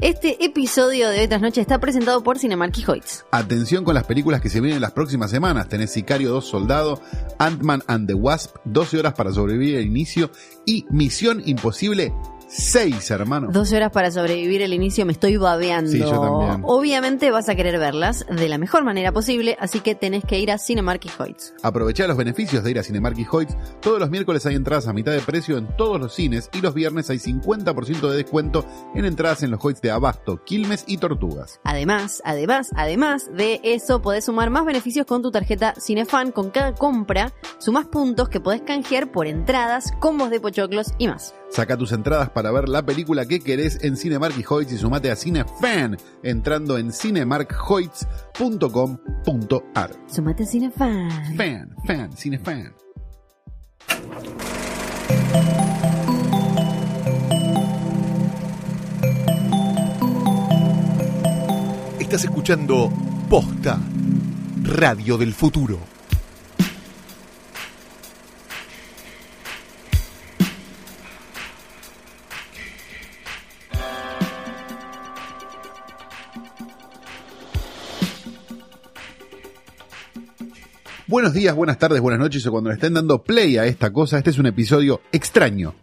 Este episodio de Otras Noches está presentado por Cinemark y Hoyts. Atención con las películas que se vienen las próximas semanas. Tenés Sicario 2 Soldado, Ant-Man and the Wasp, 12 horas para sobrevivir al inicio y Misión Imposible 6, hermano. 12 horas para sobrevivir el inicio, me estoy babeando. Sí, yo también. Obviamente vas a querer verlas de la mejor manera posible, así que tenés que ir a Cinemark y Hoyts. Aprovechá los beneficios de ir a Cinemark y Hoyts. Todos los miércoles hay entradas a mitad de precio en todos los cines y los viernes hay 50% de descuento en entradas en los Hoyts de Abasto, Quilmes y Tortugas. Además, además, además de eso, podés sumar más beneficios con tu tarjeta Cinefan. Con cada compra, sumás puntos que podés canjear por entradas, combos de pochoclos y más. Saca tus entradas para ver la película que querés en Cinemark y Hoyts y sumate a Cinefan entrando en cinemarkhoyts.com.ar. Sumate a Cinefan. Fan, fan, Cinefan. Estás escuchando Posta, Radio del Futuro. Buenos días, buenas tardes, buenas noches o cuando le estén dando play a esta cosa. Este es un episodio extraño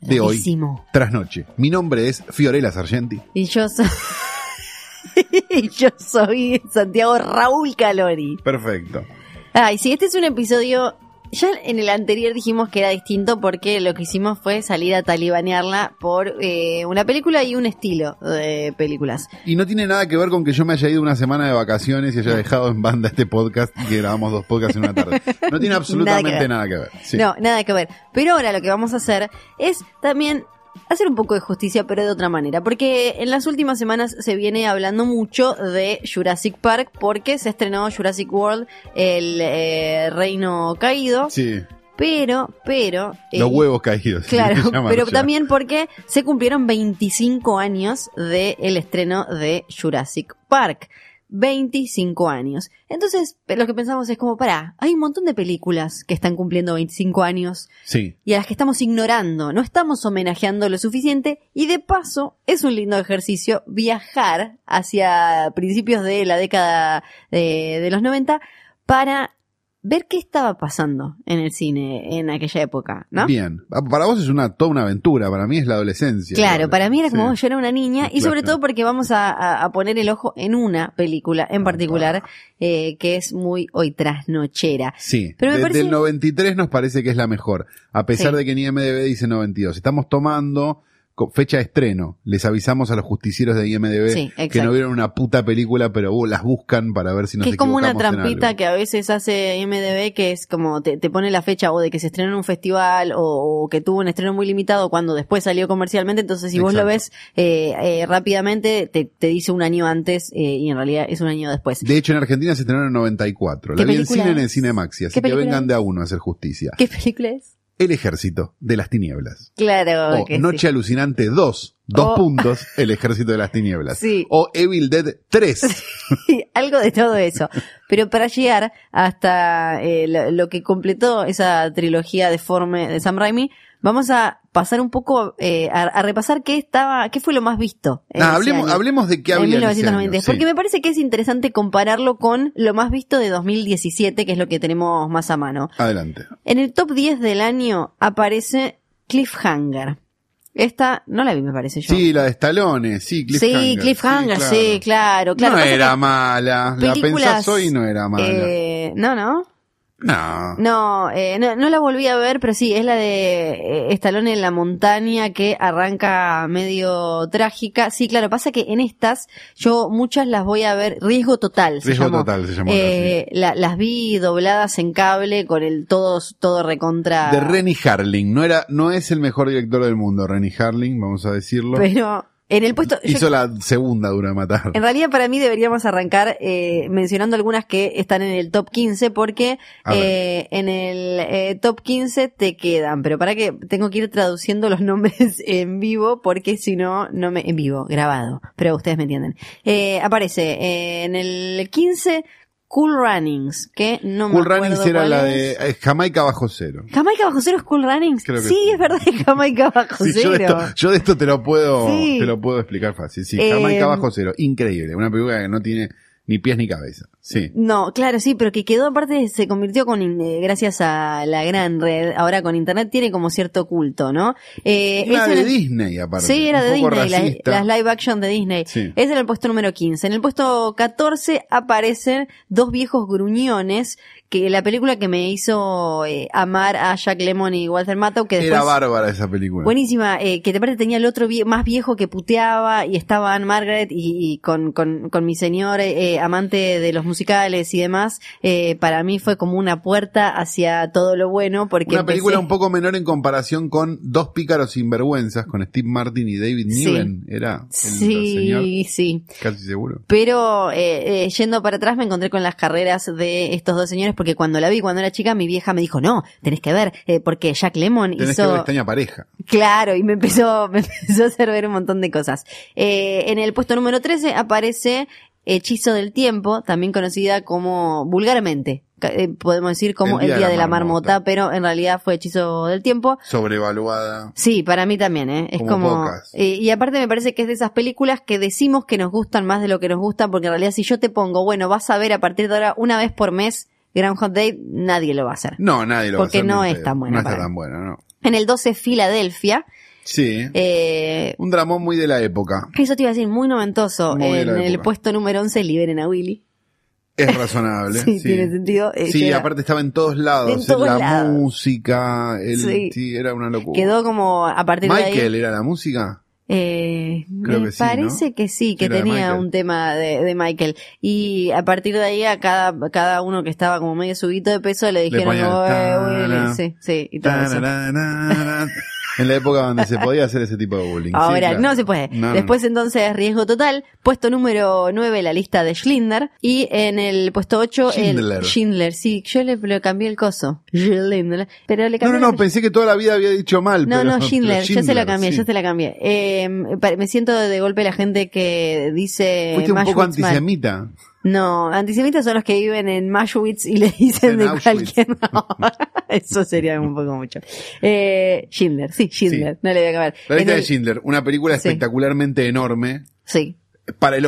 de Rarísimo. hoy, tras noche. Mi nombre es Fiorella Sargenti. Y yo soy... y yo soy Santiago Raúl Calori. Perfecto. Ay, sí, este es un episodio. Ya en el anterior dijimos que era distinto porque lo que hicimos fue salir a talibanearla por eh, una película y un estilo de películas. Y no tiene nada que ver con que yo me haya ido una semana de vacaciones y haya dejado en banda este podcast y que grabamos dos podcasts en una tarde. No tiene absolutamente nada que ver. Sí. No, nada que ver. Pero ahora lo que vamos a hacer es también hacer un poco de justicia, pero de otra manera. Porque en las últimas semanas se viene hablando mucho de Jurassic Park porque se estrenó Jurassic World, el eh, Reino Caído. Sí, Pero, pero... eh, los huevos caídos. Claro, pero ya. también porque se cumplieron 25 años del estreno de Jurassic Park. 25 años. Entonces, lo que pensamos es como, pará, hay un montón de películas que están cumpliendo 25 años Sí. y a las que estamos ignorando, no estamos homenajeando lo suficiente y de paso es un lindo ejercicio viajar hacia principios de la década de, de los 90 para ver qué estaba pasando en el cine en aquella época, ¿no? Bien. Ah, Para vos es una toda una aventura, para mí es la adolescencia. Claro, para mí era como Sí. yo era una niña y sobre todo porque vamos a, poner el ojo en una película en particular eh, que es muy hoy trasnochera. Sí, Pero me desde parece- el 93 nos parece que es la mejor, a pesar Sí. de que en IMDB dice 92. Estamos tomando fecha de estreno. Les avisamos a los justicieros de IMDB Sí, que no vieron una puta película, pero uh, las buscan para ver si nos que es como una trampita que a veces hace IMDB que es como te, te pone la fecha o de que se estrenó en un festival o, o que tuvo un estreno muy limitado cuando después salió comercialmente. Entonces, si vos lo ves eh, eh, rápidamente, te, te dice un año antes eh, y en realidad es un año después. De hecho, en Argentina se estrenaron en 94. ¿Qué La vi en cine en el? Cinemaxi, así ¿Qué que vengan de a uno a hacer justicia. ¿Qué película es? El Ejército de las Tinieblas. Claro O que Noche sí. Alucinante 2, dos puntos, El Ejército de las Tinieblas. Sí. O Evil Dead 3. algo de todo eso. Pero para llegar hasta eh, lo, lo que completó esa trilogía deforme de Sam Raimi, vamos a pasar un poco eh, a, a repasar qué estaba, qué fue lo más visto. en Nah, hablemos, año. hablemos de qué había en ese 1990. año, sí. Porque me parece que es interesante compararlo con lo más visto de 2017, que es lo que tenemos más a mano. Adelante. En el top 10 del año aparece Cliffhanger. Esta no la vi, me parece yo. Sí, la de Stallone, sí, Cliffhanger. Sí, Cliffhanger, claro. sí, claro, claro. no era mala. La pensás hoy no era mala. eh, no, no. No. No, eh, no, no la volví a ver, pero sí, es la de eh, Stallone en la montaña que arranca medio trágica. Sí, claro, pasa que en estas yo muchas las voy a ver, Riesgo Total se Riesgo llamó. Total se llamó, Eh, la- las vi dobladas en cable con el todo, todo recontra. De Renny Harling. No era, no es el mejor director del mundo, Renny Harling, vamos a decirlo. Pero en el puesto... yo- Hizo la segunda Dura de Matar. En realidad para mí deberíamos arrancar eh, mencionando algunas que están en el top 15 porque eh, en el eh, top 15 te quedan, pero para que tengo que ir traduciendo los nombres en vivo porque si no, no me... en vivo, grabado, pero ustedes me entienden. Eh, aparece eh, en el 15 Cool Runnings, que no me Cool acuerdo Runnings era cuál la de eh, Jamaica bajo cero. Jamaica bajo cero es Cool Runnings. Creo que sí, sí. es verdad, Jamaica bajo Sí, yo, de cero. esto, yo de esto te lo puedo, Sí. te lo puedo explicar fácil. Sí, Eh, Jamaica bajo cero. Increíble. Una película que no tiene ni pies ni cabeza. Sí. No, claro, sí, pero que quedó aparte, se convirtió con, eh, gracias a la gran red, ahora con internet tiene como cierto culto, ¿no? Eh, Era de el- Disney, aparte. Sí, era de Disney, las, live action de Disney. Sí. Es en el puesto número 15. En el puesto 14 aparecen dos viejos gruñones, que la película que me hizo eh, amar a Jack Lemmon y Walter Matthau, que después... Era bárbara esa película. Buenísima, eh, que te parece tenía el otro vie- más viejo que puteaba y estaba Anne Margaret y, y con, con, con mi señor eh, amante de los musicales y demás, eh, para mí fue como una puerta hacia todo lo bueno porque Una película empecé- un poco menor en comparación con Dos pícaros sinvergüenzas con Steve Martin y David Sí. Niven. Era el señor, Sí, sí. casi seguro. Pero eh, eh, yendo para atrás me encontré con las carreras de estos dos señores porque cuando la vi cuando era chica mi vieja me dijo no, tenés que ver porque Jack Lemmon Tenés que hizo... ver extraña pareja. Claro, y me empezó, me empezó a hacer ver un montón de cosas. En el puesto número 13 aparece Hechizo del Tiempo, también conocida como vulgarmente. eh, podemos decir como el Día, de la marmota, pero en realidad fue Hechizo del Tiempo. Sobrevaluada. Sí, para mí también, ¿eh? Es Como eh, y aparte me parece que es de esas películas que decimos que nos gustan más de lo que nos gustan, porque en realidad si yo te pongo, bueno, vas a ver a partir de ahora una vez por mes Groundhog Day, nadie lo va a hacer. No, nadie lo va a Porque hacer no ni en es tan buena No está tan mí. buena, no. En el 12, Filadelfia. Sí. Eh, Un dramón muy de la época. Eso te iba a decir, muy noventoso. Muy en el puesto número 11, liberen a Willy. Es razonable. Sí, sí, tiene sentido. Eh, Sí, queda- aparte estaba en todos lados. En en todos la lados. música, el, Sí. sí. era una locura. Quedó como a partir de Michael era la música. Eh, Creo me que sí, parece ¿no? que sí, que Era tenía Michael. un tema de, de Michael. Y a partir de ahí a cada, cada uno que estaba como medio subito de peso le dijeron, ponían "Oye, tarara, Willy", sí, sí, y todo eso. En la época donde se podía hacer ese tipo de bullying. sí, Ahora, claro. no se puede. No, no, Después entonces, riesgo total. Puesto número 9, la lista de Schindler. Y en el puesto 8, Schindler. el Schindler. Sí, yo le, le cambié el coso. Schindler. Pero le No, cambié no, el no, pensé que toda la vida había dicho mal. No, pero- no, Schindler, pero yo se la cambié, sí. yo se la cambié. Eh, me siento de golpe la gente que dice Fuiste un poco Auschwitz mal. No, antisemitas son los que viven en Auschwitz y le dicen En de Auschwitz. cualquier no, Eso sería un poco mucho. Eh, Schindler, sí, Schindler, no le voy a cambiar. La lista de Schindler, una película Sí. espectacularmente enorme. Sí. Para el,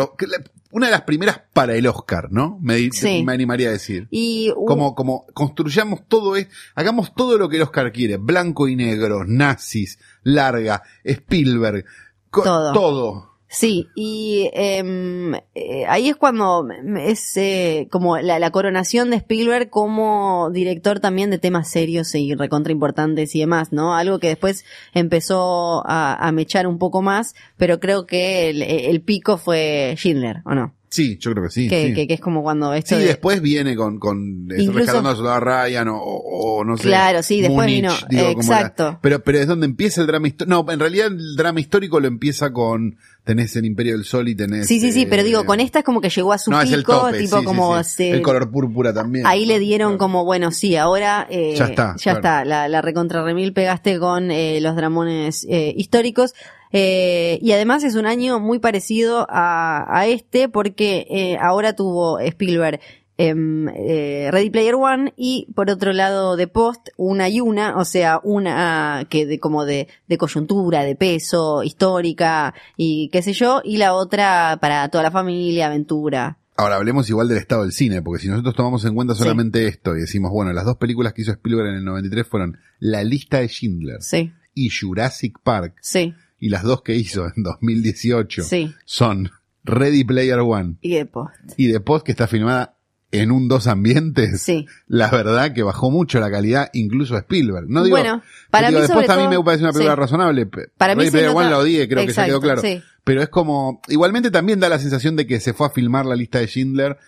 una de las primeras para el Oscar, ¿no? Me, Sí. me animaría a decir. Y uh, Como, como construyamos todo, es, hagamos todo lo que el Oscar quiere. Blanco y negro, nazis, larga, Spielberg, Todo. todo. Sí, y em, eh, ahí es cuando es eh, como la, coronación de Spielberg como director también de temas serios y recontra importantes y demás, ¿no? Algo que después empezó a, a mechar un poco más, pero creo que el, el pico fue Schindler, ¿o no? Sí, yo creo que sí. que, sí. que, que es como cuando esto Sí, de- después viene con, con eh, Incluso- rescatando a Soldado Ryan o, o- o no sé. Claro, sí, después Múnich, vino- digo, la- exacto. pero, pero es donde empieza el drama histórico. No, en realidad el drama histórico lo empieza con, tenés el Imperio del Sol y tenés... Sí, sí, sí, eh, pero digo, con esta es como que llegó a su no, pico, es el tope, tipo sí, sí, como sí. El color púrpura también. Ahí le dieron Claro. como, bueno, sí, ahora eh, Ya está, ya claro. está, la, la recontra remil pegaste con eh, los dramones eh, históricos. Eh, y además es un año muy parecido a, a este porque eh, ahora tuvo Spielberg em, eh, Ready Player One y por otro lado de Post una y una, o sea, una que de como de, de coyuntura, de peso, histórica y qué sé yo, y la otra para toda la familia, aventura. Ahora hablemos igual del estado del cine, porque si nosotros tomamos en cuenta Sí. solamente esto y decimos, bueno, las dos películas que hizo Spielberg en el 93 fueron La lista de Schindler Sí, y Jurassic Park, sí, y las dos que hizo en 2018 sí. son Ready Player One Y de Post. y The Post, que está filmada en un dos ambientes. Sí. La verdad que bajó mucho la calidad, incluso Spielberg. No digo, Bueno, para digo, mí The sobre a mí todo- me parece una película sí. razonable. Para mí Ready se Player One la odié, creo que ya quedó claro. sí. Pero es como, igualmente también da la sensación de que se fue a filmar la lista de Schindler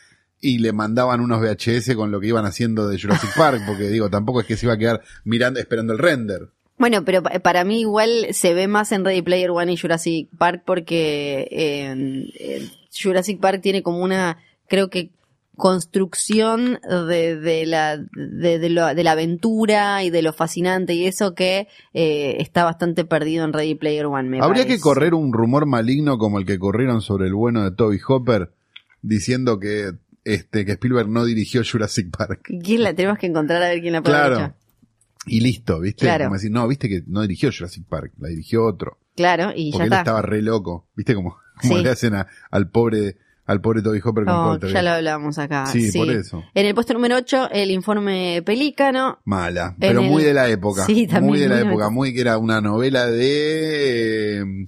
y le mandaban unos VHS con lo que iban haciendo de Jurassic Park, porque digo, tampoco es que se iba a quedar mirando, esperando el render. Bueno, pero pa- para mí igual se ve más en Ready Player One y Jurassic Park porque eh, eh, Jurassic Park tiene como una, creo que construcción de, de la de, de lo- de la aventura y de lo fascinante y eso que eh, está bastante perdido en Ready Player One. Me Habría parece. que correr un rumor maligno como el que corrieron sobre el bueno de Toby Hopper, diciendo que este, que Spielberg no dirigió Jurassic Park. ¿Quién la tenemos que encontrar a ver quién la puede Claro. Y listo, ¿viste? Claro. Como decir, no, viste que no dirigió Jurassic Park, la dirigió otro. Claro, y Porque ya él está. estaba re loco. ¿Viste cómo, cómo Sí. le hacen a- al pobre, al pobre Toby Hopper con Oh, Poltergeist? ya lo hablamos acá. Sí, por eso. En el puesto número 8, el informe Pelícano. Mala, pero el- muy de la época. Sí, también, Muy de la época. muy que era una novela de...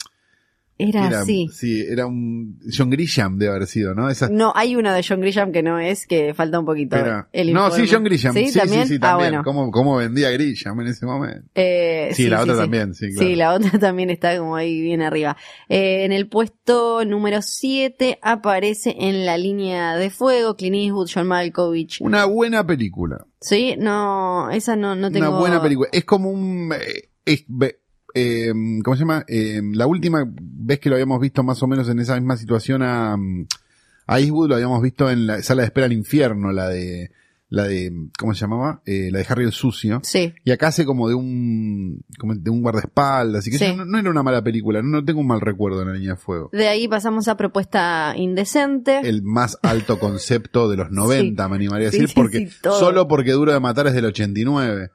Era, era, así. Sí, era un... John Grisham debe haber sido, ¿no? Esa, No, hay uno de John Grisham que no es, que falta un poquito. El no, sí, John Grisham. Sí, Sí, también. sí, sí, Ah, también. bueno. ¿Cómo, cómo vendía Grisham en ese momento? Eh, Sí, la otra también, sí, claro. Sí, la otra también está como ahí bien arriba. Eh, en el puesto número 7 aparece en la línea de fuego Clint Eastwood, John Malkovich. Una buena película. Sí, no, esa no, no tengo. Una buena película. Es como un... eh, es- eh, ¿Cómo se llama? Eh, la última vez que lo habíamos visto más o menos en esa misma situación a, mm, a Eastwood, lo habíamos visto en la sala de espera al infierno, la de... La de... ¿Cómo se llamaba? Eh, la de Harry el Sucio. Sí, Y acá hace como de un... Como de un guardaespaldas. Así que Sí. no, no era una mala película. No, no tengo un mal recuerdo en la línea de fuego. de ahí pasamos a propuesta indecente. el más alto concepto de los 90, me animaría a decir, porque solo porque Duro de Matar es del 89 o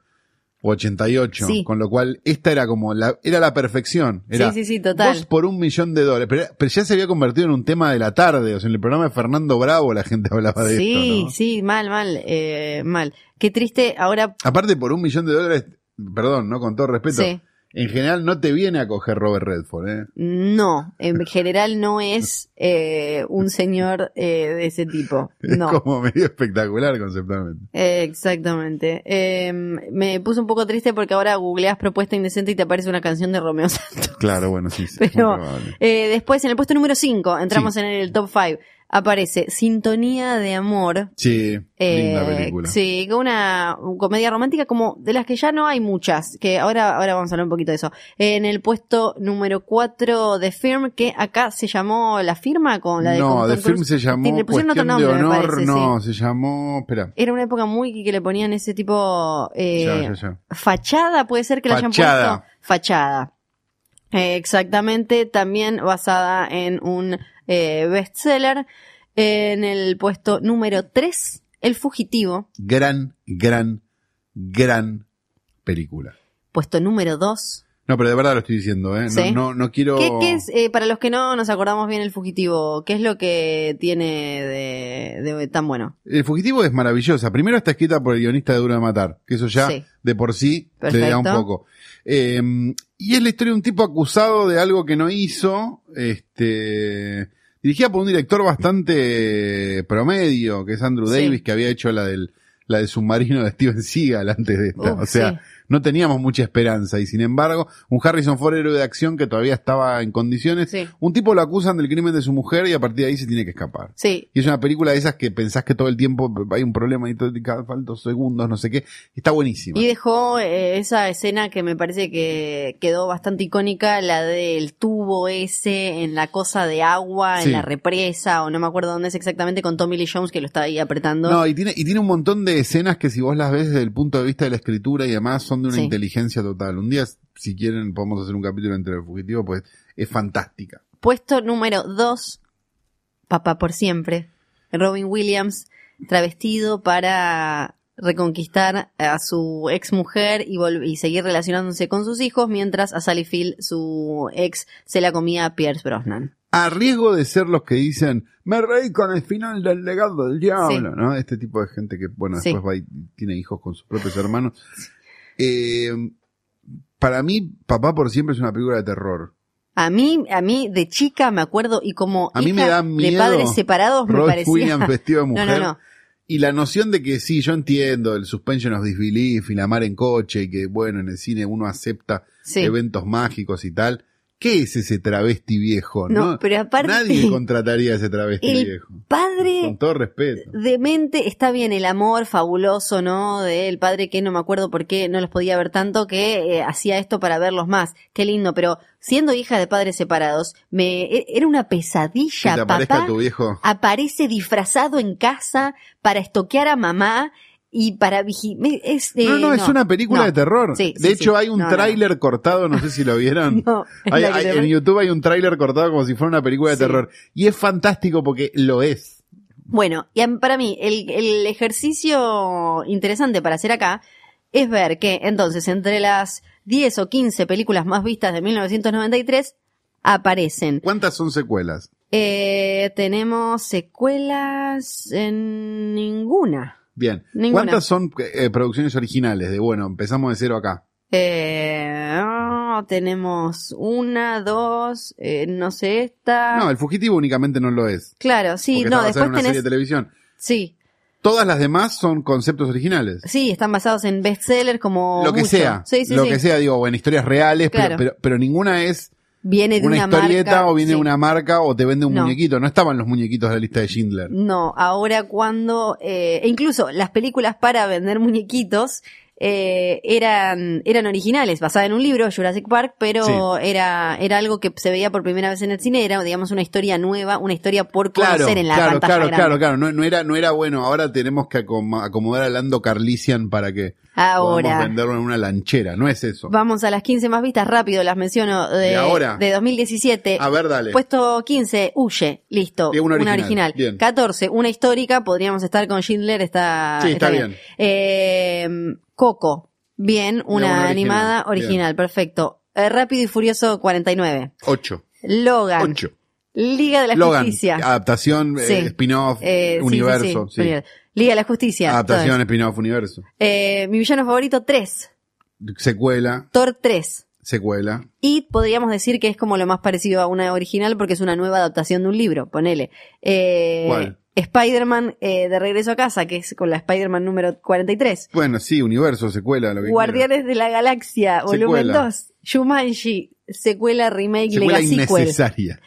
88, Sí. con lo cual esta era como la era la perfección, era sí, sí, sí, total. dos por un millón de dólares, pero, pero ya se había convertido en un tema de la tarde, o sea, en el programa de Fernando Bravo la gente hablaba de sí, esto, ¿no? sí, mal, mal, eh, mal. Qué triste, ahora Aparte por un millón de dólares, perdón, no con todo respeto, Sí. En general no te viene a coger Robert Redford, ¿eh? no, en general no es eh, un señor eh, de ese tipo. Es No. como medio espectacular conceptualmente. Eh, Exactamente. Eh, me puse un poco triste porque ahora googleas propuesta indecente y te aparece una canción de Romeo Santos. Claro, bueno, sí, sí, Pero eh, después en el puesto número 5, entramos Sí. en el top 5, aparece Sintonía de Amor. Sí, Eh, linda película. Sí, con una comedia romántica como de las que ya no hay muchas, que ahora, ahora vamos a hablar un poquito de eso. En el puesto número 4 de Firm, que acá se llamó La Firma con la de no, film Cruise. se llamó Le pusieron otro nombre, de me Honor, parece, no, se llamó, espera, Era una época muy que le ponían ese tipo eh, ya, ya, ya. fachada, puede ser que la hayan Fachada. puesto fachada. Eh, exactamente, también basada en un eh, bestseller. En el puesto número 3, El Fugitivo. Gran, gran, gran película. Puesto número 2. No, pero de verdad lo estoy diciendo, ¿eh? No, Sí. no, no quiero... ¿Qué, qué es, eh, para los que no nos acordamos bien, El Fugitivo? ¿Qué es lo que tiene de, de tan bueno? El Fugitivo es maravillosa. Primero está escrita por el guionista de Duro de Matar, que eso ya Sí. de por sí te da un poco. Eh, y es la historia de un tipo acusado de algo que no hizo, este, dirigida por un director bastante promedio, que es Andrew Sí. Davis, que había hecho la del, la del submarino de Steven Seagal antes de esta. Uf, o sea, sí. No teníamos mucha esperanza y sin embargo, un Harrison Ford héroe de acción que todavía estaba en condiciones, Sí. un tipo lo acusan del crimen de su mujer y a partir de ahí se tiene que escapar. Sí, Y es una película de esas que pensás que todo el tiempo hay un problema y todo, cada segundos, no sé qué. Está buenísima. Y dejó eh, esa escena que me parece que quedó bastante icónica, la del tubo ese en la cosa de agua, Sí. en la represa, o no me acuerdo dónde es exactamente, con Tommy Lee Jones que lo está ahí apretando. No, y tiene, y tiene un montón de escenas que si vos las ves desde el punto de vista de la escritura y demás son de una Sí. inteligencia total. Un día, si quieren, podemos hacer un capítulo entre el fugitivo, pues es fantástica. Puesto número 2, Papá por siempre. Robin Williams, travestido para reconquistar a su ex mujer y, y seguir relacionándose con sus hijos, mientras a Sally Field, su ex, se la comía a Pierce Brosnan. A riesgo de ser los que dicen, me reí con el final del legado del diablo, Sí. ¿no? Este tipo de gente que, bueno, Sí. después va y tiene hijos con sus propios hermanos. Eh, para mí, Papá por siempre es una película de terror. A mí, a mí de chica me acuerdo y como A mí me da de miedo padres separados me Robin parecía. Williams vestido de mujer. No, no, no. Y la noción de que sí, yo entiendo el suspension of disbelief y la mar en coche y que, bueno, en el cine uno acepta Sí. eventos mágicos y tal. ¿Qué es ese travesti viejo? No, pero aparte- Nadie contrataría a ese travesti El viejo. Padre Con todo respeto. demente, está bien el amor fabuloso, ¿no? Del padre que no me acuerdo por qué no los podía ver tanto, que eh, hacía esto para verlos más. Qué lindo, pero siendo hija de padres separados, me e- era una Que pesadilla. te aparezca Papá tu viejo. aparece disfrazado en casa para estoquear a mamá y para vigilar. Es, eh, No, no, es una película no. de terror. Sí, de sí, hecho, sí. hay un No, no. tráiler cortado, no sé si lo vieron. No, Hay- en YouTube hay un tráiler cortado como si fuera una película de terror. Y es fantástico porque lo es. Bueno, y para mí, el, el ejercicio interesante para hacer acá es ver que entonces entre las 10 o 15 películas más vistas de 1993 aparecen. ¿Cuántas son secuelas? Eh, tenemos secuelas en ninguna. Bien. Ninguna. ¿Cuántas son eh, producciones originales? De bueno, empezamos de cero acá. Eh, tenemos una, dos, eh, no sé esta. No, el fugitivo únicamente no lo es. claro, sí, no, después en una serie de televisión. Sí, Todas las demás son conceptos originales. sí, están basados en bestsellers como. lo que mucho. sea. Sí, sí, lo sí. que sea, digo, en historias reales, pero- Claro. pero, pero, ninguna es Viene de una, una, historieta marca. o viene de una marca o te vende un No. muñequito. No estaban los muñequitos de la lista de Schindler. No, ahora cuando, eh, e incluso las películas para vender muñequitos eh, eran, eran originales, basadas en un libro, Jurassic Park, pero era, era algo que se veía por primera vez en el cine, era digamos una historia nueva, una historia por conocer Claro, en la claro, pantalla claro, grande. claro, claro. No, no era, no era bueno. Ahora tenemos que acom- acomodar a Lando Carlisian para que Ahora, venderlo en una lanchera. No es eso. vamos a las 15 más vistas, rápido las menciono, de, ¿De ahora? de 2017. A ver, dale. Puesto 15, Huye, listo. Una una original, original. bien. 14, una histórica, podríamos estar con Schindler, está, Sí, está bien. Eh, Coco, bien, una, una original, animada original, perfecto. Eh, Rápido y Furioso 49. Ocho. Logan, Ocho. Liga de la Logan. Justicia. Adaptación, eh, Sí. spin-off, Eh, universo. sí, sí. Liga de la Justicia. Adaptación, todo spin-off, universo. Eh, mi villano favorito 3. Secuela, Thor 3. secuela. Y podríamos decir que es como lo más parecido a una original porque es una nueva adaptación de un libro, ponele. Eh, ¿Cuál? Spider-Man eh, de regreso a casa, que es con la Spider-Man número 43. Bueno, sí, universo, secuela, lo que Guardianes de la Galaxia, volumen Secuela. 2. Jumanji, secuela, remake. Secuela Lega sequel. innecesaria.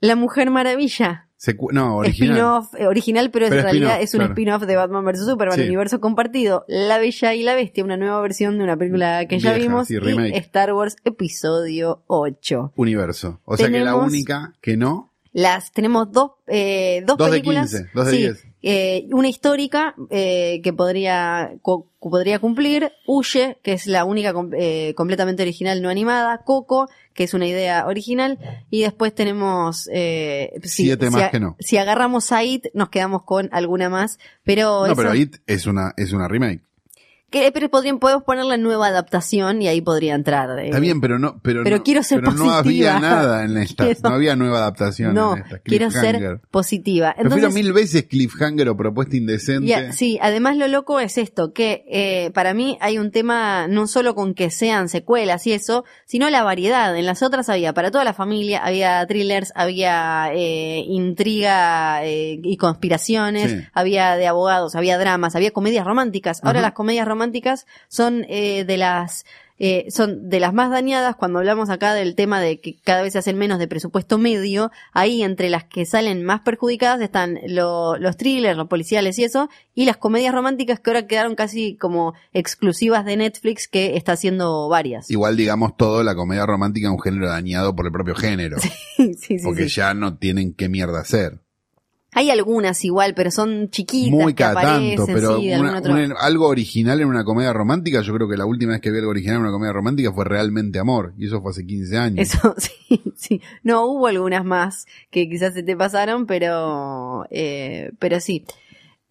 La Mujer Maravilla, Secu- no, original. eh, original, pero, Pero en realidad es un claro. spin-off de Batman vs. Superman, Sí. universo compartido. La Bella y la Bestia, una nueva versión de una película que ya vimos. sí, y. Star Wars Episodio 8. Universo. O sea que la única que no. Las tenemos dos, eh, dos, Dos de películas. 15, dos de sí, 10. Eh, una histórica eh, que podría co- podría cumplir, Huye, que es la única com- eh, completamente original no animada, Coco, que es una idea original, y después tenemos eh, Siete si más que no. Si agarramos a It, nos quedamos con alguna más, pero No, pero It es una, es una remake. Que, pero podrían, podemos ponerla en nueva adaptación y ahí podría entrar. eh, Está bien, pero no, pero, pero no, quiero ser pero no positiva. había nada en esta, Quiero- no había nueva adaptación No, en esta. quiero ser positiva. Prefiero Entonces, mil veces cliffhanger o propuesta indecente. Sí, además lo loco es esto, que eh, para mí hay un tema no solo con que sean secuelas y eso, sino la variedad. En las otras había para toda la familia, había thrillers, había eh, intriga eh, y conspiraciones, Sí. había de abogados, había dramas, había comedias románticas. Ahora Ajá. las comedias románticas son eh, de las eh, son de las más dañadas cuando hablamos acá del tema de que cada vez se hacen menos de presupuesto medio, ahí entre las que salen más perjudicadas están lo- los thrillers, los policiales y eso, y las comedias románticas que ahora quedaron casi como exclusivas de Netflix que está haciendo varias. Igual digamos todo, la comedia romántica es un género dañado por el propio género. Sí, sí, porque ya no tienen qué mierda hacer. Hay algunas igual, pero son chiquitas Muy cada tanto, pero sí, una- algo original en una comedia romántica, yo creo que la última vez que vi algo original en una comedia romántica fue realmente amor, y eso fue hace 15 años. Eso, sí, sí. No, hubo algunas más que quizás se te pasaron, pero, eh, pero sí.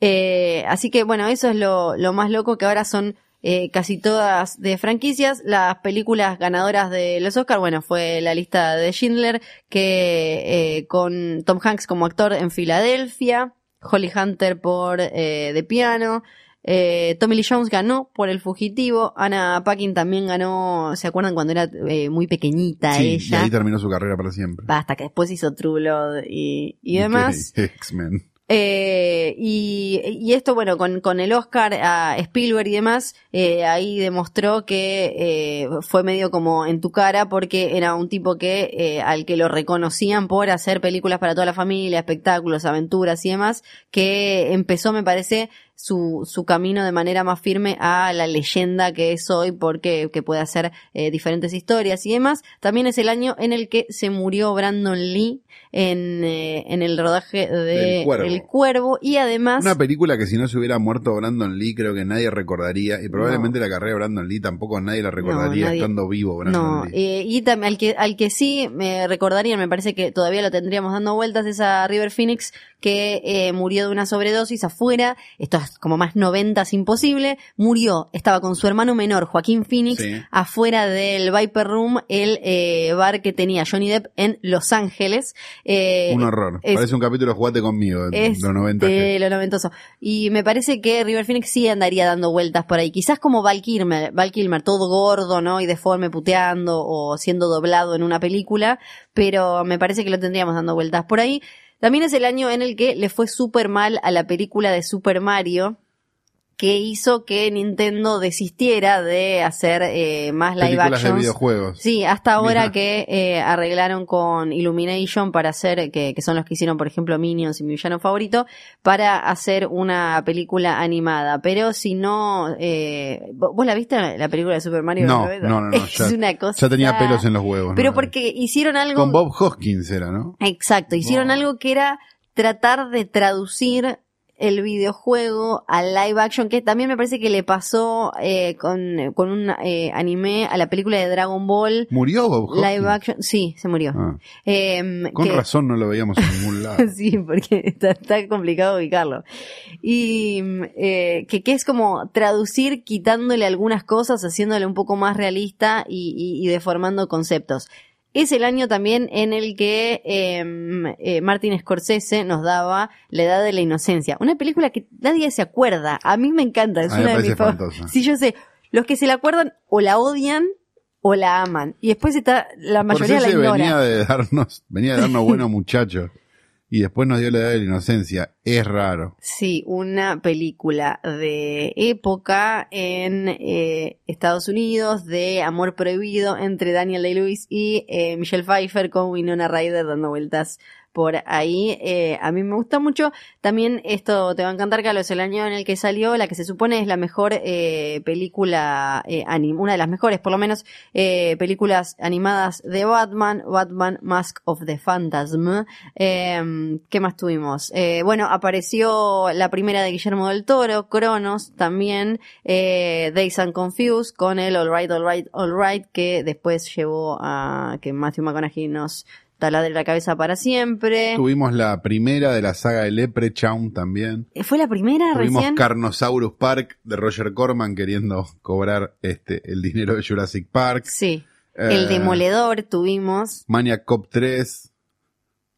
Eh, así que bueno, eso es lo, lo más loco que ahora son eh, casi todas de franquicias. Las películas ganadoras de los Oscars, bueno, fue la lista de Schindler, que eh, con Tom Hanks como actor en Filadelfia, Holly Hunter por eh, The Piano, eh, Tommy Lee Jones ganó por El Fugitivo, Anna Paquin también ganó, ¿se acuerdan cuando era eh, muy pequeñita Sí, y ella? ahí terminó su carrera para siempre. Hasta que después hizo True Blood y, y demás. X-Men. Eh, y, y esto, bueno, con, con el Oscar a Spielberg y demás, eh, ahí demostró que eh, fue medio como en tu cara porque era un tipo que eh, al que lo reconocían por hacer películas para toda la familia, espectáculos, aventuras y demás, que empezó, me parece, su, su camino de manera más firme a la leyenda que es hoy porque que puede hacer eh, diferentes historias y demás. También es el año en el que se murió Brandon Lee en, eh, en el rodaje de Del Cuervo. El Cuervo y además... Una película que si no se hubiera muerto Brandon Lee, creo que nadie recordaría. Y probablemente la carrera de Brandon Lee tampoco nadie la recordaría nadie- estando vivo Brandon No, Lee. eh, y también al que, al que sí me recordarían, me parece que todavía lo tendríamos dando vueltas, es a River Phoenix, que murió de una sobredosis afuera, esto es como más noventas imposible, murió, estaba con su hermano menor, Joaquín Phoenix, Sí. afuera del Viper Room, el eh, bar que tenía Johnny Depp en Los Ángeles. Eh, un horror. es- Parece un capítulo de Jugate conmigo es los 90. de lo noventoso. Y me parece que River Phoenix sí andaría dando vueltas por ahí. Quizás como Val Kilmer, Val Kilmer, todo gordo, ¿no? Y deforme puteando o siendo doblado en una película. Pero me parece que lo tendríamos dando vueltas por ahí. También es el año en el que le fue súper mal a la película de Super Mario. Que hizo que Nintendo desistiera de hacer eh, más live Películas de actions. videojuegos. Sí, hasta ahora que eh, arreglaron con Illumination para hacer, que, que son los que hicieron, por ejemplo, Minions y mi villano favorito, para hacer una película animada. Pero si no, eh, ¿vo- ¿vos la viste la película de Super Mario? No, no, no, no, Es ya- una cosa. Ya tenía pelos en los huevos. Pero ¿no? porque hicieron algo. Con Bob Hoskins era, ¿no? Exacto, hicieron algo que era tratar de traducir el videojuego al live action, que también me parece que le pasó eh, con, con un eh, anime a la película de Dragon Ball. ¿Murió Bob? Live action, sí, se murió. Ah, Em, con que- razón no lo veíamos en ningún lado. sí, porque está, está complicado ubicarlo. Y mm, eh, que, que es como traducir quitándole algunas cosas, haciéndole un poco más realista y, y- y deformando conceptos. Es el año también en el que em, eh, Martin Scorsese nos daba La Edad de la Inocencia. Una película que nadie se acuerda. A mí me encanta, es A una de mis favoritas. Sí, yo sé. Los que se la acuerdan o la odian o la aman. Y después está, la mayoría la ignora. venía de darnos, venía de darnos buenos muchachos. Y después nos dio la edad de la inocencia. Es raro. Sí, una película de época en eh, Estados Unidos de amor prohibido entre Daniel Day-Lewis y eh, Michelle Pfeiffer con Winona Ryder dando vueltas por ahí. Eh, a mí me gusta mucho. También esto te va a encantar, Carlos, el año en el que salió la que se supone es la mejor eh, película, eh, anim- una de las mejores, por lo menos, eh, películas animadas de Batman, Batman Mask of the Phantasm. Eh, ¿Qué más tuvimos? Eh, bueno, apareció la primera de Guillermo del Toro, Cronos, también eh, Days and Confused con el All Right, All Right, All Right, que después llevó a que Matthew McConaughey nos taladre la cabeza para siempre. Tuvimos la primera de la saga de Leprechaun también. Eh, ¿Fue la primera Tuvimos recién? Carnosaurus Park de Roger Corman queriendo cobrar este el dinero de Jurassic Park. Sí. Eh, El Demoledor tuvimos. Maniac Cop 3.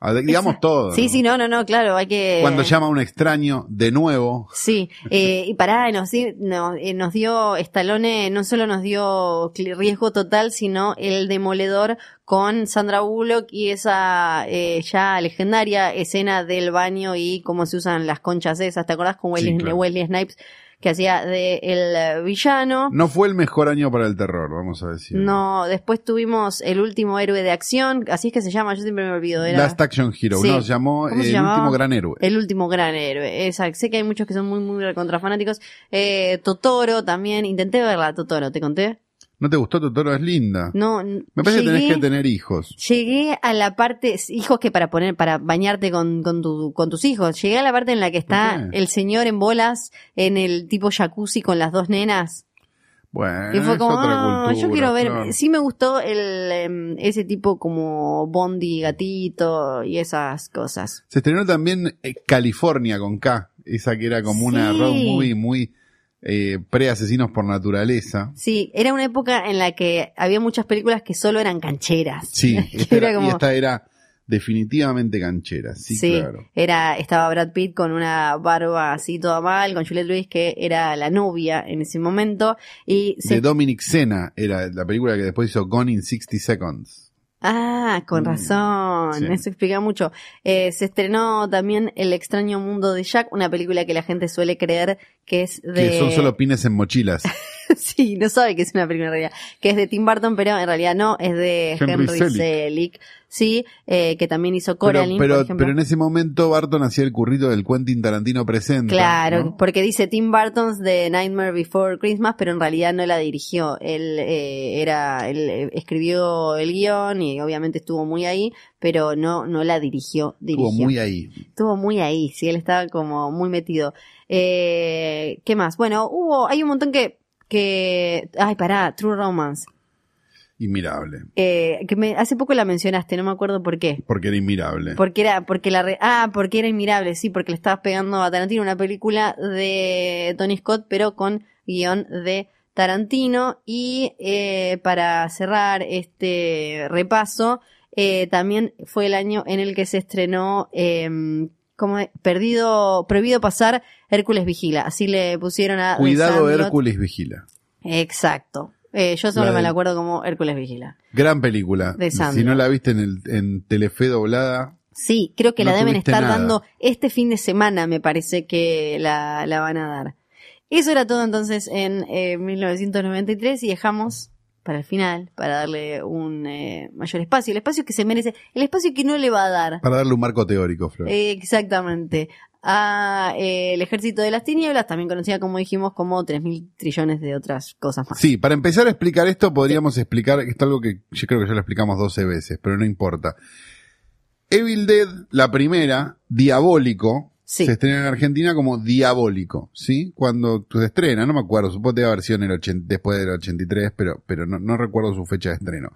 A ver, Digamos todo. Sí, ¿no? sí, no, no, no, claro, hay que... Cuando llama a un extraño de nuevo. Sí, eh, y pará, nos, no, eh, nos dio Stallone, no solo nos dio riesgo total, sino el demoledor con Sandra Bullock y esa eh, ya legendaria escena del baño y cómo se usan las conchas esas, ¿te acordás con Wesley, Sí, claro. Wesley Snipes que hacía de el eh, villano? No fue el mejor año para el terror, vamos a decir. No, después tuvimos el último héroe de acción, así es que se llama, yo siempre me olvido. Era... Last Action Hero. Sí. No, se llamó ¿Cómo se El último gran héroe. El último gran héroe, exacto. Sé que hay muchos que son muy, muy contrafanáticos. Eh, Totoro también, intenté verla, Totoro, ¿te conté? ¿No te gustó Totoro? Es linda. No, Me parece que tenés que tener hijos. Llegué a la parte, hijos que para poner, para bañarte con, con, tu, con tus hijos. Llegué a la parte en la que está el señor en bolas en el tipo jacuzzi con las dos nenas. Bueno, Y fue es otra "Ah, cultura. yo quiero ver, claro. sí me gustó el, em, ese tipo como Bondi, gatito y esas cosas. Se estrenó también eh, California con K, esa que era como una road movie muy eh, pre-asesinos por naturaleza. Sí, era una época en la que había muchas películas que solo eran cancheras. Sí, esta era era- como- y esta era definitivamente canchera, sí, Sí, claro. era, estaba Brad Pitt con una barba así toda mal, con Juliette Lewis que era la novia en ese momento y se De Dominic Sena era la película que después hizo Gone in 60 Seconds. Ah, con Mm, razón, sí. eso explica mucho. Eh, se estrenó también El extraño mundo de Jack, una película que la gente suele creer que es de... Que son solo pines en mochilas. sí, no sabe que es una película en realidad, que es de Tim Burton, pero en realidad no, es de Henry Henry, Selick. Selick, sí, eh, que también hizo Coraline, pero, por pero en ese momento Barton hacía el currito del Quentin Tarantino presente. Claro, ¿no? porque dice Tim Burton's de Nightmare Before Christmas, pero en realidad no la dirigió. Él eh, era, él eh, escribió el guion y obviamente estuvo muy ahí, pero no, no la dirigió. dirigió. Estuvo muy ahí. Estuvo muy ahí, sí, él estaba como muy metido. Eh, ¿Qué más? Bueno, hubo, hay un montón que, que, ay, pará, True Romance. Inmirable. Eh, que me, hace poco la mencionaste, no me acuerdo por qué. Porque era inmirable. Porque era, porque la re- ah, porque era inmirable, sí, porque le estabas pegando a Tarantino una película de Tony Scott, pero con guion de Tarantino. Y eh, para cerrar este repaso, eh, también fue el año en el que se estrenó eh, como Perdido, Prohibido Pasar, Hércules Vigila. Así le pusieron a Cuidado. Hércules Vigila. Exacto. Eh, yo solo La me la acuerdo como Hércules Vigila. Gran película. De si no la viste en, el, en Telefe doblada, Sí, creo que No la deben estar nada. dando este fin de semana, me parece que la, la van a dar. Eso era todo entonces en eh, 1993 y dejamos para el final, para darle un eh, mayor espacio, el espacio que se merece, el espacio que no le va a dar. para darle un marco teórico, Flor. Eh, exactamente. A eh, el ejército de las tinieblas, también conocida como dijimos como 3.000 trillones de otras cosas más. Sí, para empezar a explicar esto, podríamos explicar, esto es algo que yo creo que ya lo explicamos 12 veces, pero no importa. Evil Dead, la primera, Diabólico, Sí. se estrena en Argentina como Diabólico, ¿sí? Cuando se estrena, no me acuerdo, supongo que sido en el 80 después del 83, pero, pero no, no recuerdo su fecha de estreno.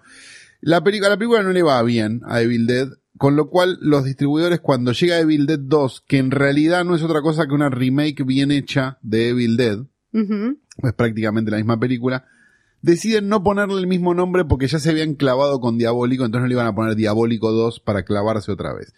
La película, a la película no le va bien a Evil Dead, con lo cual los distribuidores cuando llega Evil Dead 2, que en realidad no es otra cosa que una remake bien hecha de Evil Dead, Ujú. es prácticamente la misma película, deciden no ponerle el mismo nombre porque ya se habían clavado con Diabólico, entonces no le iban a poner Diabólico 2 para clavarse otra vez.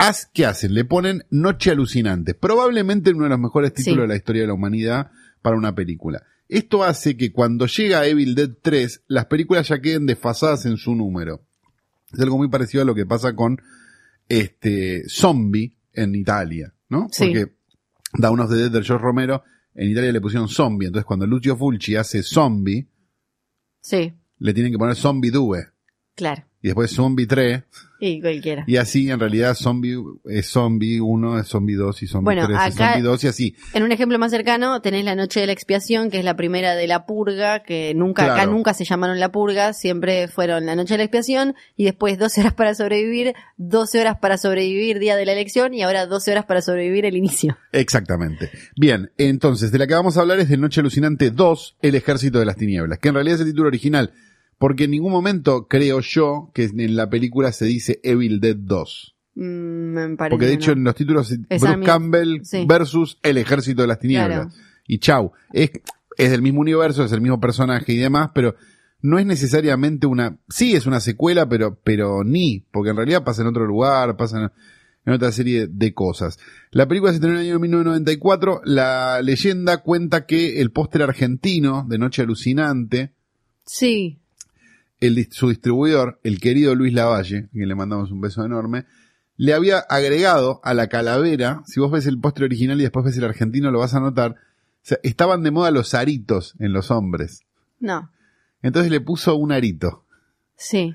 Haz, ¿Qué hacen? Le ponen Noche Alucinante, probablemente uno de los mejores títulos Sí. de la historia de la humanidad para una película. Esto hace que cuando llega Evil Dead 3, las películas ya queden desfasadas en su número. Es algo muy parecido a lo que pasa con este Zombie en Italia, ¿no? Sí. Porque Dawn of the Dead del George Romero, en Italia le pusieron Zombie, entonces cuando Lucio Fulci hace Zombie, Sí, le tienen que poner Zombie 2 claro. Y después Zombie 3 Y cualquiera. y así en realidad Zombie es Zombie 1, es Zombie 2 y Zombie Bueno, 3 es acá- Zombie 2 y así. En un ejemplo más cercano tenés la noche de la expiación, que es la primera de la purga, que nunca, acá nunca se llamaron la purga, siempre fueron la noche de la expiación y después 12 horas para sobrevivir, 12 horas para sobrevivir día de la elección y ahora 12 horas para sobrevivir el inicio. Exactamente. Bien, entonces, de la que vamos a hablar es de Noche Alucinante 2, El Ejército de las Tinieblas, que en realidad es el título original, porque en ningún momento creo yo que en la película se dice Evil Dead 2. Mm, me parece Porque de hecho no. en los títulos Es Bruce Campbell sí. versus El Ejército de las Tinieblas. Claro. Y chau. Es, es del mismo universo, es el mismo personaje y demás, pero no es necesariamente una... Sí es una secuela, pero, pero ni, porque en realidad pasa en otro lugar, pasa en, en otra serie de cosas. La película se estrenó en el año 1994. La leyenda cuenta que el póster argentino de Noche Alucinante, Sí, el, su distribuidor, el querido Luis Lavalle, a quien le mandamos un beso enorme, le había agregado a la calavera, si vos ves el póster original y después ves el argentino, lo vas a notar, o sea, estaban de moda los aritos en los hombres. no, Entonces le puso un arito. sí.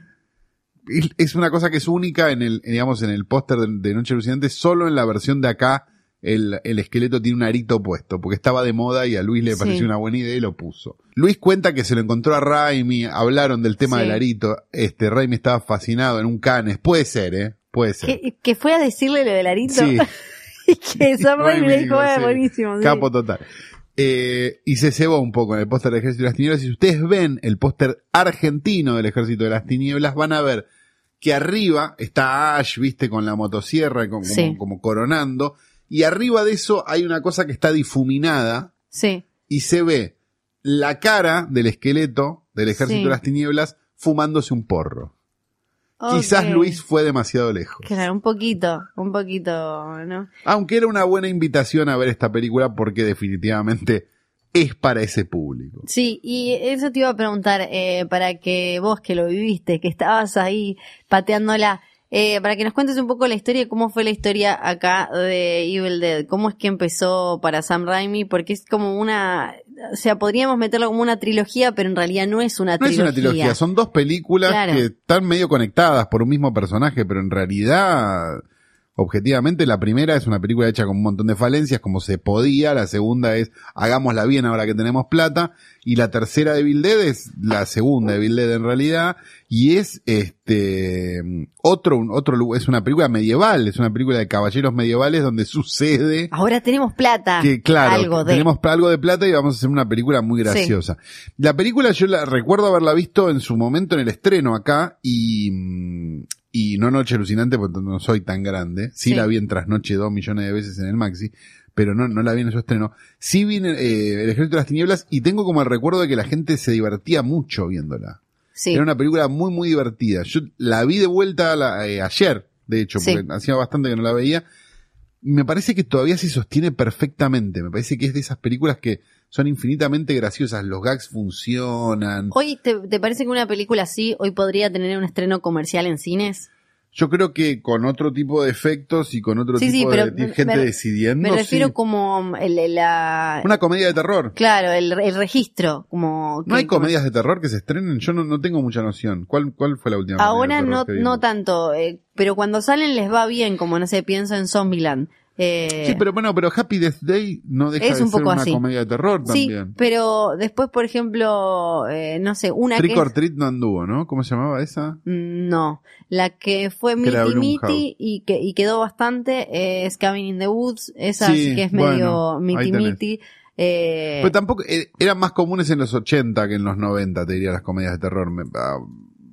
Es- una cosa que es única en el, digamos, en el póster de, de Noche Alucinante, solo en la versión de acá el, el esqueleto tiene un arito puesto, porque estaba de moda y a Luis le Sí. pareció una buena idea y lo puso. Luis cuenta que se lo encontró a Raimi, hablaron del tema Sí. del arito, este, Raimi estaba fascinado en un canes, puede ser, eh, puede ser. Que, que fue a decirle lo del arito Sí. y que Sam Raimi le dijo, "Ah, sí. buenísimo. sí". Capo total. Eh, y se cebó un poco en el póster del Ejército de las Tinieblas. Si ustedes ven el póster argentino del Ejército de las Tinieblas, van a ver que arriba está Ash, viste, con la motosierra, como coronando. Y arriba de eso hay una cosa que está difuminada Sí, y se ve la cara del esqueleto del Ejército Sí. de las Tinieblas fumándose un porro. Quizás. Luis fue demasiado lejos. Claro, un poquito, un poquito, ¿no? Aunque era una buena invitación a ver esta película porque definitivamente es para ese público. Sí, y eso te iba a preguntar, eh, para que vos que lo viviste, que estabas ahí pateándola, eh, para que nos cuentes un poco la historia, cómo fue la historia acá de Evil Dead, cómo es que empezó para Sam Raimi, porque es como una, o sea, podríamos meterlo como una trilogía, pero en realidad no es una No es trilogía. una trilogía, son dos películas Claro. que están medio conectadas por un mismo personaje, pero en realidad, objetivamente, la primera es una película hecha con un montón de falencias, como se podía, la segunda es hagámosla bien ahora que tenemos plata, y la tercera de Bill Dead es la segunda de Bill Dead en realidad, y es este otro, otro, es una película medieval, es una película de caballeros medievales donde sucede Ahora tenemos plata. que claro, algo de. tenemos algo de plata y vamos a hacer una película muy graciosa. La película yo la recuerdo haberla visto en su momento en el estreno acá y mm, y no Noche Alucinante porque no soy tan grande. Sí, Sí. la vi en Trasnoche dos millones de veces en el Maxi, pero no, no la vi en su estreno. Sí vi en, eh, El Ejército de las Tinieblas y tengo como el recuerdo de que la gente se divertía mucho viéndola. Sí. Era una película muy, muy divertida. Yo la vi de vuelta la- eh, ayer, de hecho, Sí. porque hacía bastante que no la veía. Y me parece que todavía se sostiene perfectamente. Me parece que es de esas películas que son infinitamente graciosas. Los gags funcionan. Hoy, ¿te, te parece que una película así hoy podría tener un estreno comercial en cines? Yo creo que con otro tipo de efectos y con otro Sí, tipo de gente me- decidiendo. Me refiero sí. como el, la... Una comedia de terror. Claro, el, el registro, como... ¿No hay comedias de terror que se estrenen? Yo no, no tengo mucha noción. ¿Cuál, cuál fue la última? Ahora no, no tanto, eh, pero cuando salen les va bien, como no sé, pienso en Zombieland. Eh, Sí, pero bueno, pero Happy Death Day no deja Es de un ser poco una así. comedia de terror sí, también. pero después, por ejemplo, eh, no sé, una Trick que or es- Treat no anduvo, ¿no? ¿Cómo se llamaba esa? Mm, No, la que fue Mitty. Mitty y, que, y quedó bastante es Cabin in the Woods, esa Sí, sí que es medio Mitty. Mitty. Eh, Pero tampoco, eh, eran más comunes en los 80 que en los 90, te diría, las comedias de terror. Me- ah,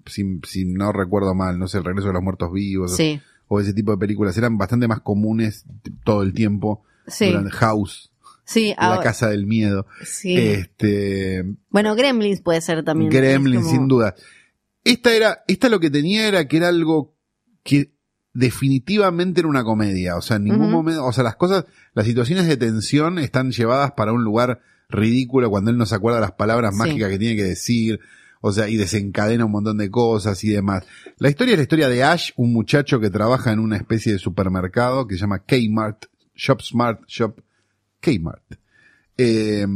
si, si no recuerdo mal, no sé, El regreso de los muertos vivos sí, o ese tipo de películas eran bastante más comunes todo el tiempo. sí, Durante House, sí, La ahora- casa del miedo. sí. Este, Bueno, Gremlins puede ser también. Gremlin, es como- sin duda. Esta era, esta lo que tenía era que era algo que definitivamente era una comedia. O sea, en ningún momento, o sea, las cosas, las situaciones de tensión están llevadas para un lugar ridículo cuando él no se acuerda las palabras Sí. mágicas que tiene que decir. O sea, y desencadena un montón de cosas y demás. La historia es la historia de Ash, un muchacho que trabaja en una especie de supermercado que se llama Kmart, Shop Smart Shop Kmart. Eh,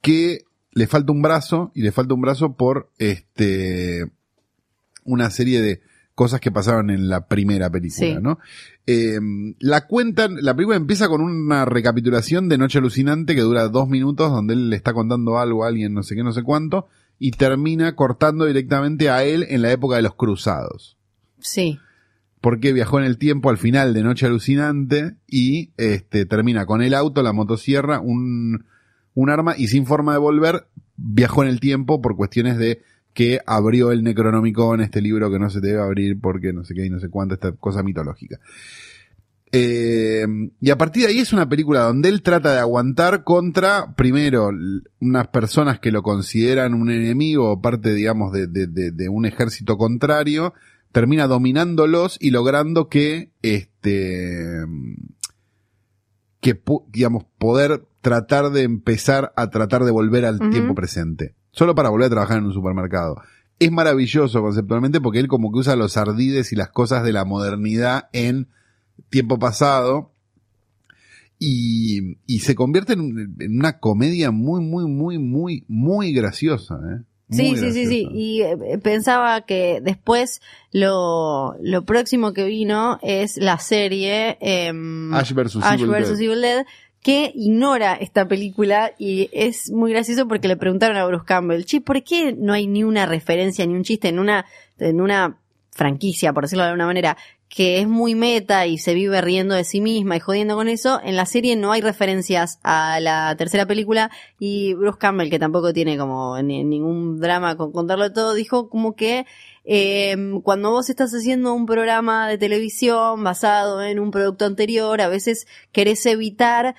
que le falta un brazo y le falta un brazo por este una serie de cosas que pasaron en la primera película, Sí. ¿no? Eh, la cuentan, la película empieza con una recapitulación de Noche Alucinante que dura dos minutos, donde él le está contando algo a alguien, no sé qué, no sé cuánto, y termina cortando directamente a él en la época de los cruzados Sí, porque viajó en el tiempo al final de Noche Alucinante y este termina con el auto, la motosierra, un, un arma y sin forma de volver viajó en el tiempo por cuestiones de que abrió el Necronomicon, este libro que no se debe abrir porque no sé qué y no sé cuánto, esta cosa mitológica. Eh, y a partir de ahí es una película donde él trata de aguantar contra, primero, unas personas que lo consideran un enemigo o parte, digamos, de, de- de- de un ejército contrario, termina dominándolos y logrando que, este, que, digamos, poder tratar de empezar a tratar de volver al tiempo presente. Solo para volver a trabajar en un supermercado. Es maravilloso conceptualmente porque él como que usa los ardides y las cosas de la modernidad en tiempo pasado y, y se convierte en, un- en una comedia muy, muy, muy, muy, muy graciosa. ¿eh? Muy sí, sí, sí, sí. Y eh, pensaba que después lo, lo próximo que vino es la serie em, Ash vs. Evil. Evil Dead, que ignora esta película y es muy gracioso porque le preguntaron a Bruce Campbell, che, ¿por qué no hay ni una referencia ni un chiste en una, en una franquicia, por decirlo de alguna manera, que es muy meta y se vive riendo de sí misma y jodiendo con eso? En la serie no hay referencias a la tercera película y Bruce Campbell, que tampoco tiene como ni- ningún drama con contarlo todo, dijo como que eh, cuando vos estás haciendo un programa de televisión basado en un producto anterior, a veces querés evitar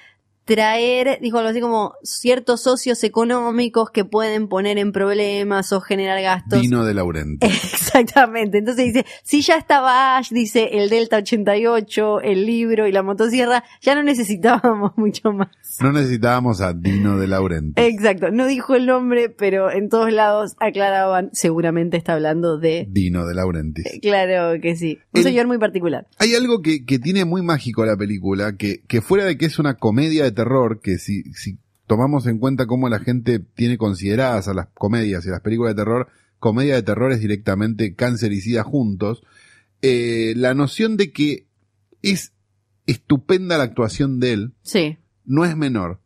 traer, dijo algo así como ciertos socios económicos que pueden poner en problemas o generar gastos. Dino de Laurenti. Exactamente. Entonces dice, si ya estaba Ash, dice el Delta 88, el libro y la motosierra, ya no necesitábamos mucho más. No necesitábamos a Dino de Laurenti. Exacto. No dijo el nombre, pero en todos lados aclaraban, seguramente está hablando de... Dino de Laurenti. Claro que sí. Un El- señor muy particular. Hay algo que, que tiene muy mágico la película, que, que fuera de que es una comedia de terror, que si, si tomamos en cuenta cómo la gente tiene consideradas a las comedias y a las películas de terror, comedia de terror es directamente cáncer y sida juntos, eh, la noción de que es estupenda la actuación de él, Sí. no es menor.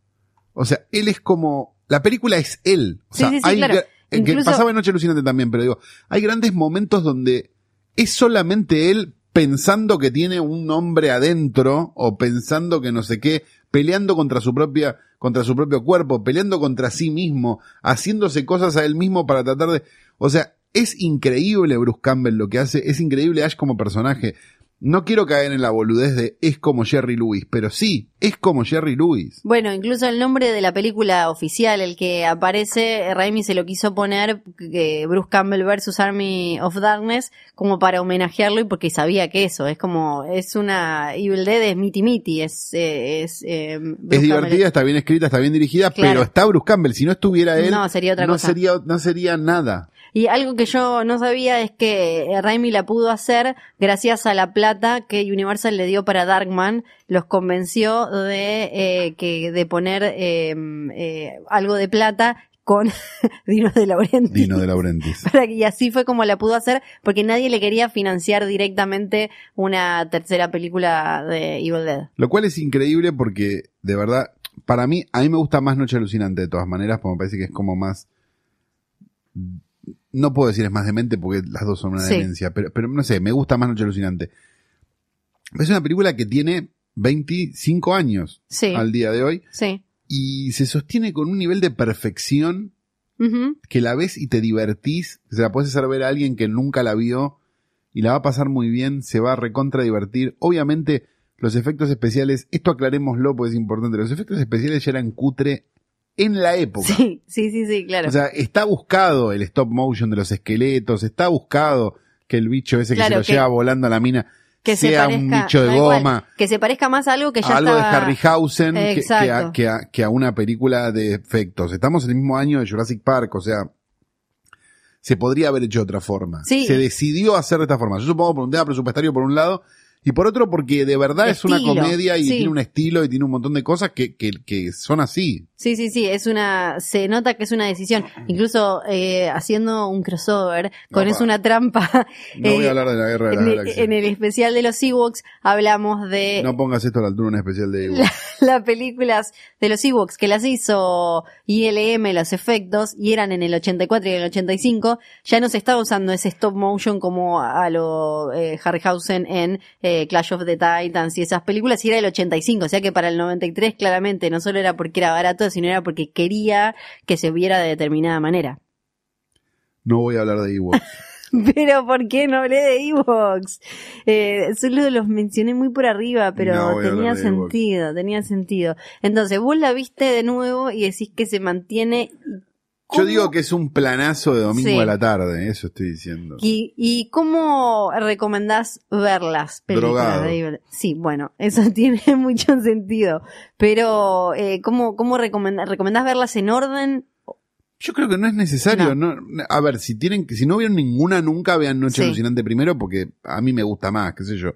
O sea, él es como, la película es él. O sea, sí, sí, hay claro. eh, que pasaba en Noche Alucinante también, pero digo, hay grandes momentos donde es solamente él pensando que tiene un hombre adentro o pensando que no sé qué, peleando contra su propia, contra su propio cuerpo, peleando contra sí mismo, haciéndose cosas a él mismo para tratar de, o sea, es increíble Bruce Campbell lo que hace, es increíble Ash como personaje. No quiero caer en la boludez de es como Jerry Lewis, pero sí, es como Jerry Lewis. Bueno, incluso el nombre de la película oficial, el que aparece, Raimi se lo quiso poner que Bruce Campbell versus Army of Darkness como para homenajearlo y porque sabía que eso es como es una Evil Dead es miti miti, es eh, es eh, es Campbell. divertida, está bien escrita, está bien dirigida, Claro. pero está Bruce Campbell. Si no estuviera él, No, sería otra no cosa. sería, no sería nada. Y algo que yo no sabía es que eh, Raimi la pudo hacer gracias a la plata que Universal le dio para Darkman. Los convenció de eh, que de poner eh, eh, algo de plata con Dino de Laurentiis. Dino de Laurentiis. Y así fue como la pudo hacer porque nadie le quería financiar directamente una tercera película de Evil Dead. Lo cual es increíble porque, de verdad, para mí, a mí me gusta más Noche Alucinante de todas maneras, porque me parece que es como más... No puedo decir es más demente porque las dos son una Sí. demencia, pero, pero no sé, me gusta más Noche Alucinante. Es una película que tiene 25 años Sí, al día de hoy sí. y se sostiene con un nivel de perfección que la ves y te divertís, se la puedes hacer ver a alguien que nunca la vio y la va a pasar muy bien, se va a recontra divertir. Obviamente, los efectos especiales, esto aclarémoslo porque es importante, los efectos especiales ya eran cutre en la época. Sí, sí, sí, sí, claro. O sea, está buscado el stop motion de los esqueletos, está buscado que el bicho ese que se lo que- lleva volando a la mina que se sea parezca, un bicho de igual, goma. que se parezca más a algo que ya algo de Harryhausen que, que, a, Exacto. que, a, que a una película de efectos. Estamos en el mismo año de Jurassic Park, o sea, se podría haber hecho de otra forma. Sí. Se decidió hacer de esta forma. Yo supongo por un tema presupuestario por un lado y por otro porque de verdad es una comedia y sí. tiene un estilo y tiene un montón de cosas que, que, que son así. Sí, sí, sí, es una, se nota que es una decisión. Incluso eh, haciendo un crossover con No, Es una trampa. No voy eh, a hablar de la guerra de las en, en el especial de los Ewoks hablamos de No pongas esto a la altura un especial de Ewoks. las películas de los Ewoks que las hizo ILM, los efectos, y eran en el 84 y el 85. Ya no se estaba usando ese stop motion como a lo eh, Harryhausen en eh, Clash of the Titans y esas películas, y era el 85. O sea que para el 93 claramente no solo era porque era barato, sino era porque quería que se viera de determinada manera. No voy a hablar de Ewoks. Pero ¿por qué no hablé de Ewoks? Eh, solo los mencioné muy por arriba, pero No tenía sentido, tenía sentido. Entonces, vos la viste de nuevo y decís que se mantiene. Yo ¿Cómo- digo que es un planazo de domingo Sí. a la tarde, eso estoy diciendo. ¿Y, y cómo recomendás ver las películas Drogado. de? Sí, bueno, eso tiene mucho sentido. Pero, eh, ¿cómo, cómo recomendás, recomendás verlas en orden? Yo creo que no es necesario, no. a ver, si tienen que, si no vieron ninguna nunca, vean Noche Sí. Alucinante primero, porque a mí me gusta más, qué sé yo.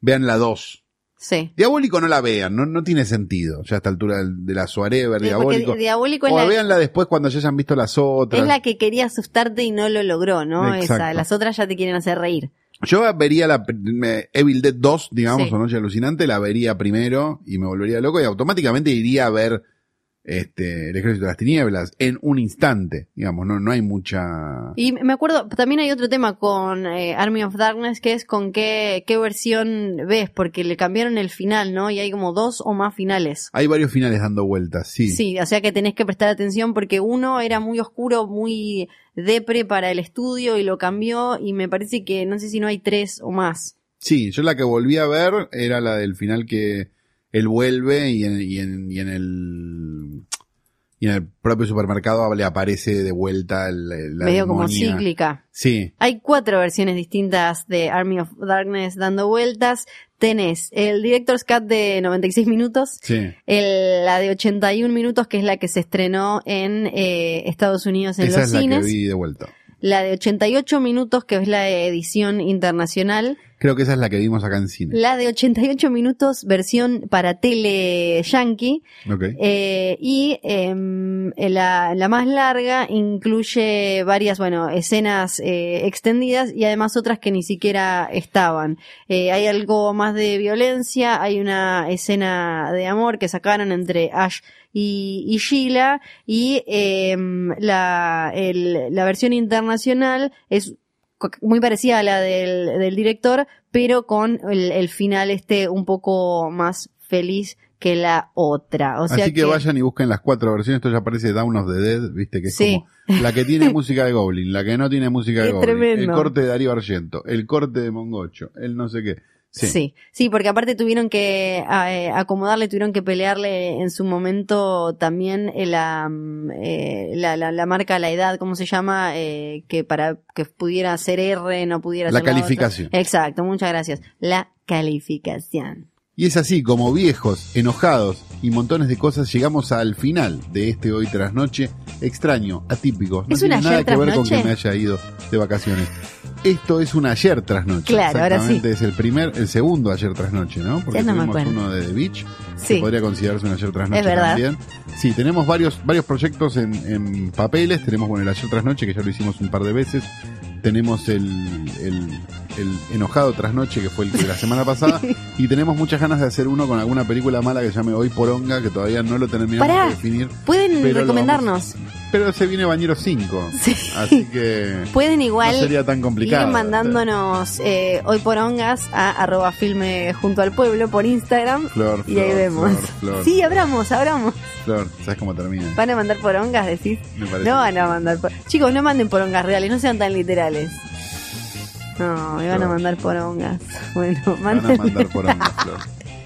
Vean la 2. Sí. Diabólico no la vean, no, no tiene sentido, ya a esta altura de la Suarever, porque Diabólico. Di- Diabólico O la, después cuando ya hayan visto las otras. es la que quería asustarte y no lo logró, ¿no? Exacto. Esa. Las otras ya te quieren hacer reír. Yo vería la Evil Dead 2, digamos, Sí. o Noche Alucinante, la vería primero y me volvería loco y automáticamente iría a ver este El Ejército de las Tinieblas en un instante, digamos, no, no hay mucha... Y me acuerdo, también hay otro tema con eh, Army of Darkness, que es con qué, qué versión ves, porque le cambiaron el final, ¿no? Y hay como dos o más finales. Hay varios finales dando vueltas, sí. Sí, o sea que tenés que prestar atención porque uno era muy oscuro, muy depre para el estudio y lo cambió y me parece que no sé si no hay tres o más. Sí, yo la que volví a ver era la del final que él vuelve y en, y en, y en el y en el propio supermercado le aparece de vuelta el- el- la medio como cíclica. Sí, Hay cuatro versiones distintas de Army of Darkness dando vueltas. Tenés el Director's Cut de 96 minutos, sí. el- la de 81 minutos, que es la que se estrenó en eh, Estados Unidos en Esa los es la cines. que vi de vuelta. La de 88 minutos, que es la edición internacional. Creo que esa es la que vimos acá en cine. La de 88 minutos, versión para tele yankee. Ok. Eh, y em, la, la más larga incluye varias, bueno, escenas eh, extendidas y además otras que ni siquiera estaban. Eh, hay algo más de violencia, hay una escena de amor que sacaron entre Ash y, y Sheila y em, la, el- la versión internacional es muy parecida a la del, del director, pero con el, el final este un poco más feliz que la otra. O sea Así que, vayan y busquen las cuatro versiones. Esto ya parece Down of the Dead, viste, que es Sí. como la que tiene música de Goblin, la que no tiene música de Es Goblin, tremendo. el corte de Darío Argento, el corte de Mongocho, el no sé qué. Sí. Sí. sí, porque aparte tuvieron que eh, acomodarle, tuvieron que pelearle en su momento también eh, la, mm, eh, la, la, la marca, la edad, ¿cómo se llama? Eh, que para que pudiera ser R, no pudiera La ser otra. calificación. Exacto, muchas gracias. La calificación. Y es así, como viejos, enojados y montones de cosas, llegamos al final de este hoy tras noche extraño, atípico. No ¿Es tiene nada que ver con que me haya ido de vacaciones. Esto es un ayer tras noche. Claro, ahora Exactamente, es el primer, el segundo ayer tras noche, ¿no? Porque no tuvimos uno de The Beach, Sí. que podría considerarse un ayer tras noche Es verdad. también. Sí, tenemos varios, varios proyectos en, en papeles. Tenemos, bueno, el ayer tras noche, que ya lo hicimos un par de veces. Tenemos el, el, el enojado tras noche, que fue el de la semana pasada. y tenemos muchas ganas de hacer uno con alguna película mala que se llame Hoy Poronga, que todavía no lo terminamos Pará. de definir. Pueden recomendarnos. Pero se viene Bañero 5. Sí. Así que Pueden igual no sería tan complicado. ir mandándonos eh, hoy por ongas a arroba filme junto al pueblo por Instagram Flor, y ahí Flor, vemos. Flor, Sí, abramos, abramos. Flor, ¿sabes cómo termina? ¿Van a mandar por ongas, decís? Me parece. No van a mandar por... Chicos, no manden por ongas reales, no sean tan literales. No, me van a mandar por ongas. Bueno, Van a manden... mandar por onda, Flor.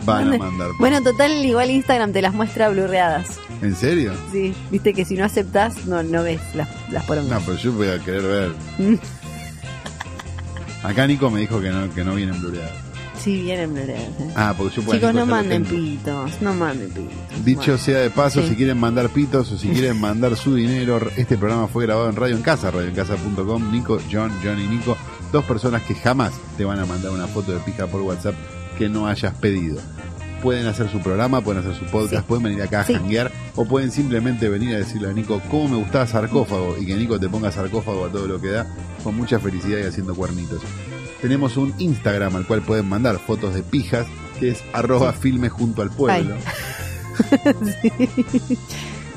Van a Manden- mandar por Bueno, total, igual Instagram te las muestra blurreadas. ¿En serio? Sí, viste que si no aceptás, no, no ves las, las No, porongas. pero yo voy a querer ver. Acá Nico me dijo que no, que no vienen blureadas. Sí, vienen blurreadas. eh. Ah, porque yo pues, Chicos, no manden pitos, no manden pitos. Dicho Bueno. sea de paso, Sí. si quieren mandar pitos o si quieren mandar su dinero, este programa fue grabado en Radio en Casa, radioencasa.com. Nico, John, John y Nico, dos personas que jamás te van a mandar una foto de pija por WhatsApp que no hayas pedido. Pueden hacer su programa, pueden hacer su podcast, Sí. pueden venir acá a Sí. janguear o pueden simplemente venir a decirle a Nico cómo me gustaba sarcófago y que Nico te ponga sarcófago a todo lo que da con mucha felicidad y haciendo cuernitos. Tenemos un Instagram al cual pueden mandar fotos de pijas que es arroba filme junto al pueblo.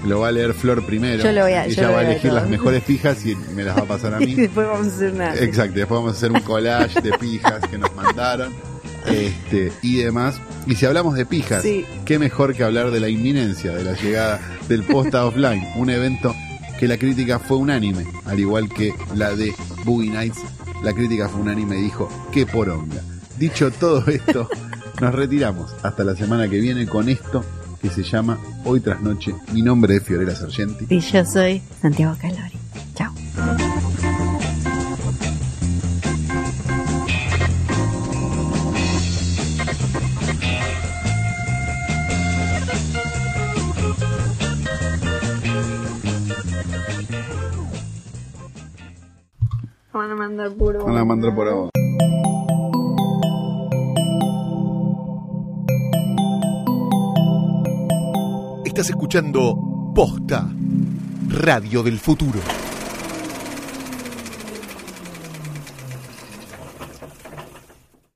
Lo va a leer Flor primero. Yo lo voy a- Ella lo va a elegir todo. las mejores pijas y me las va a pasar a Y mí. después vamos a hacer una. Exacto, después vamos a hacer un collage de pijas que nos mandaron. Este, y demás. Y si hablamos de pijas, Sí. qué mejor que hablar de la inminencia de la llegada del Posta Offline, un evento que la crítica fue unánime, al igual que la de Boogie Nights. La crítica fue unánime y dijo, qué poronga. Dicho todo esto, nos retiramos hasta la semana que viene con esto que se llama Hoy tras Noche. Mi nombre es Fiorella Sargenti. Y yo soy Santiago Calori. Chao. Mandar puro. Van a mandar por ahora. Estás escuchando Posta, Radio del Futuro.